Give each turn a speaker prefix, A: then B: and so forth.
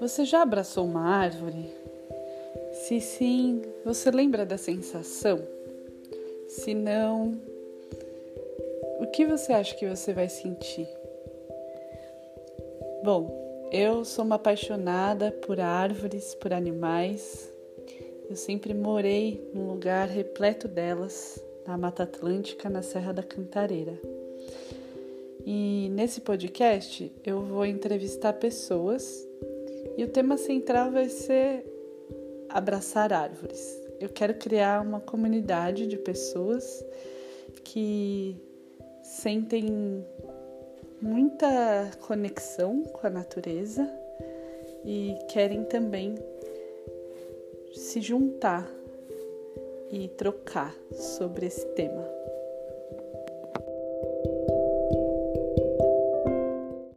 A: Você já abraçou uma árvore? Se sim, você lembra da sensação? Se não, o que você acha que você vai sentir? Bom, eu sou uma apaixonada por árvores, por animais. Eu sempre morei num lugar repleto delas, na Mata Atlântica, na Serra da Cantareira. E nesse podcast eu vou entrevistar pessoas e o tema central vai ser abraçar árvores. Eu quero criar uma comunidade de pessoas que sentem muita conexão com a natureza e querem também se juntar e trocar sobre esse tema.